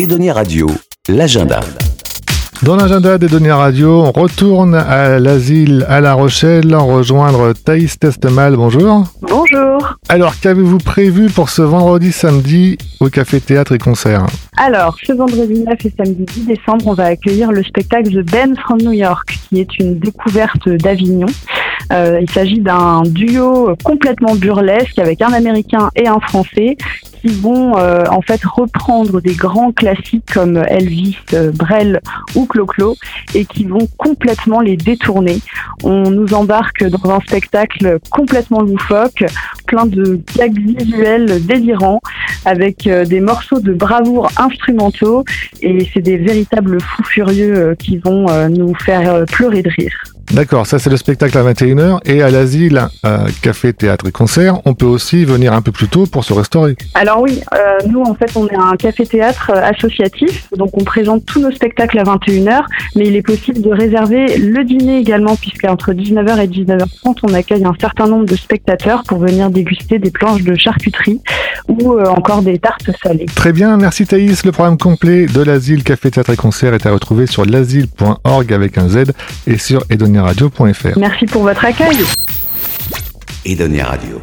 Edonia Radio, l'agenda. Dans l'agenda d'Edonia Radio, on retourne à l'asile à La Rochelle, rejoindre Thaïs Testemal. Bonjour. Bonjour. Alors, qu'avez-vous prévu pour ce vendredi, samedi au Café Théâtre et Concert Alors, ce vendredi 9 et samedi 10 décembre, on va accueillir le spectacle The Ben from New York, qui est une découverte d'Avignon. Euh, il s'agit d'un duo complètement burlesque avec un Américain et un Français qui vont euh, en fait reprendre des grands classiques comme Elvis, euh, Brel ou Clo-Clo et qui vont complètement les détourner. On nous embarque dans un spectacle complètement loufoque, plein de gags visuels délirants avec des morceaux de bravoure instrumentaux et c'est des véritables fous furieux qui vont nous faire pleurer de rire. D'accord, ça c'est le spectacle à 21h et à l'asile café, théâtre et concert, on peut aussi venir un peu plus tôt pour se restaurer. Alors oui, euh, nous en fait on est un café-théâtre euh, associatif, donc on présente tous nos spectacles à 21h, mais il est possible de réserver le dîner également puisqu'entre 19h et 19h30 on accueille un certain nombre de spectateurs pour venir déguster des planches de charcuterie ou euh, encore des tartes salées. Très bien, merci Thaïs. Le programme complet de l'asile Café Théâtre et Concert est à retrouver sur l'asile.org avec un Z et sur edoniaradio.fr. Merci pour votre accueil. Edonia Radio.